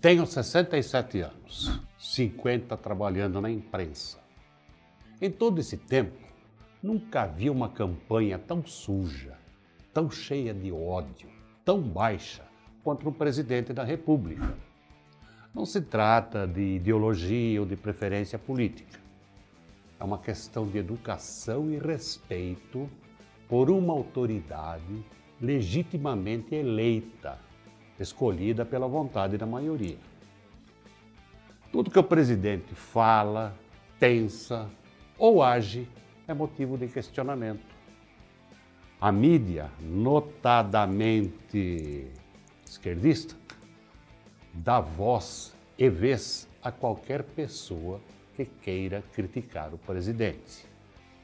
Tenho 67 anos, 50 trabalhando na imprensa. Em todo esse tempo, nunca vi uma campanha tão suja, tão cheia de ódio, tão baixa contra o presidente da República. Não se trata de ideologia ou de preferência política. É uma questão de educação e respeito por uma autoridade legitimamente eleita, escolhida pela vontade da maioria. Tudo que o presidente fala, pensa ou age é motivo de questionamento. A mídia, notadamente esquerdista, dá voz e vez a qualquer pessoa que queira criticar o presidente.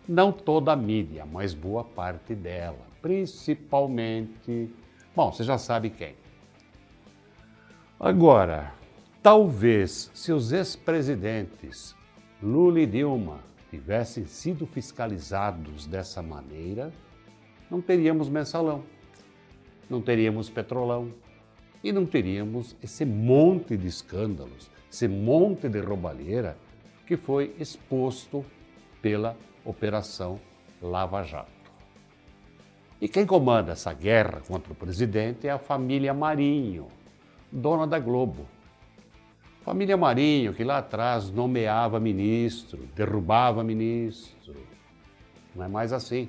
Não toda a mídia, mas boa parte dela, principalmente. Bom, você já sabe quem. Agora, talvez se os ex-presidentes Lula e Dilma tivessem sido fiscalizados dessa maneira, não teríamos mensalão, não teríamos petrolão e não teríamos esse monte de escândalos, esse monte de roubalheira que foi exposto pela Operação Lava Jato. E quem comanda essa guerra contra o presidente é a família Marinho, dona da Globo. Família Marinho, que lá atrás nomeava ministro, derrubava ministro. Não é mais assim.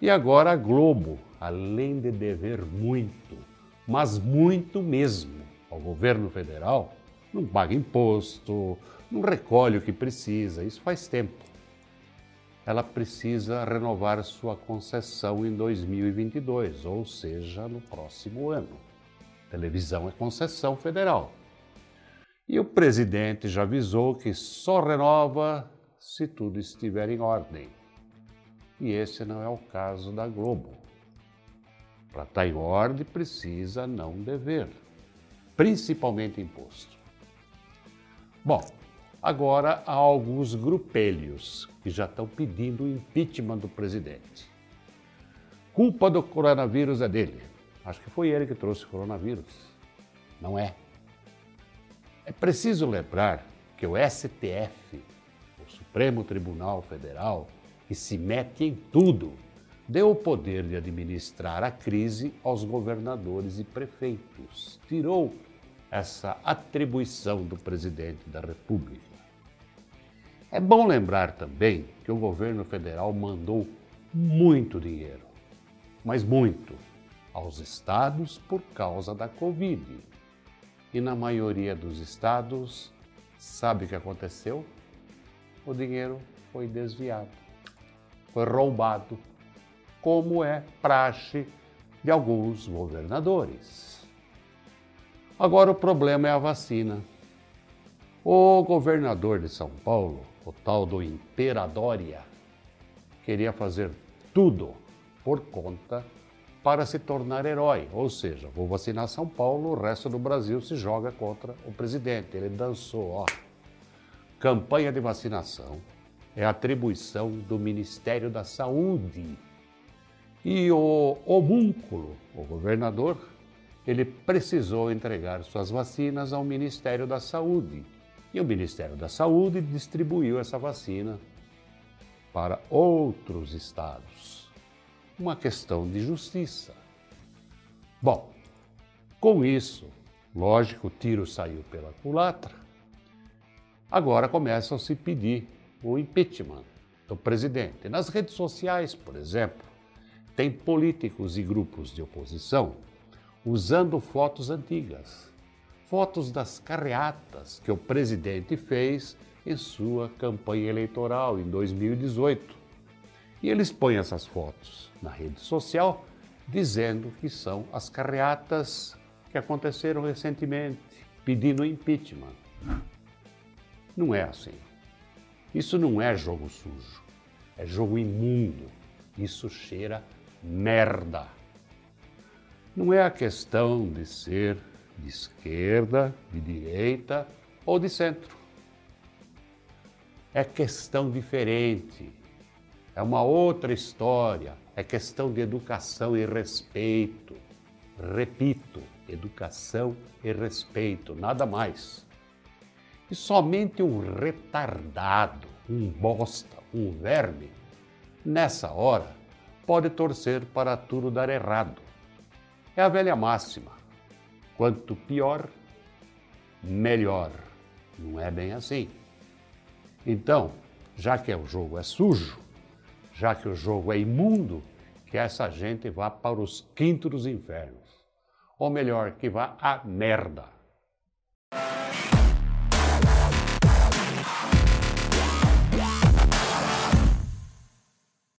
E agora a Globo, além de dever muito, mas muito mesmo, ao governo federal, não paga imposto, não recolhe o que precisa, isso faz tempo. Ela precisa renovar sua concessão em 2022, ou seja, no próximo ano. Televisão é concessão federal. E o presidente já avisou que só renova se tudo estiver em ordem. E esse não é o caso da Globo. Para estar em ordem, precisa não dever, principalmente imposto. Bom, agora há alguns grupelhos que já estão pedindo o impeachment do presidente. Culpa do coronavírus é dele. Acho que foi ele que trouxe o coronavírus. Não é. É preciso lembrar que o STF, o Supremo Tribunal Federal, que se mete em tudo, deu o poder de administrar a crise aos governadores e prefeitos. Tirou essa atribuição do presidente da República. É bom lembrar também que o governo federal mandou muito dinheiro, mas muito, aos estados por causa da Covid. E na maioria dos estados, sabe o que aconteceu? O dinheiro foi desviado, foi roubado, como é praxe de alguns governadores. Agora o problema é a vacina. O governador de São Paulo, o tal do Imperadória, queria fazer tudo por conta para se tornar herói. Ou seja, vou vacinar São Paulo, o resto do Brasil se joga contra o presidente. Ele dançou, ó. Campanha de vacinação é atribuição do Ministério da Saúde. E o homúnculo, o governador, ele precisou entregar suas vacinas ao Ministério da Saúde. E o Ministério da Saúde distribuiu essa vacina para outros estados uma questão de justiça. Bom, com isso, lógico, o tiro saiu pela culatra. Agora começam a se pedir o impeachment do presidente. Nas redes sociais, por exemplo, tem políticos e grupos de oposição usando fotos antigas, fotos das carreatas que o presidente fez em sua campanha eleitoral em 2018. E eles põem essas fotos na rede social dizendo que são as carreatas que aconteceram recentemente, pedindo impeachment. Não é assim. Isso não é jogo sujo, é jogo imundo. Isso cheira merda. Não é a questão de ser de esquerda, de direita ou de centro. É questão diferente é uma outra história, é questão de educação e respeito. Repito, educação e respeito, nada mais. E somente um retardado, um bosta, um verme, nessa hora, pode torcer para tudo dar errado. É a velha máxima: quanto pior, melhor. Não é bem assim. Então, já que o jogo é sujo, já que o jogo é imundo, que essa gente vá para os quintos infernos. Ou melhor, que vá à merda.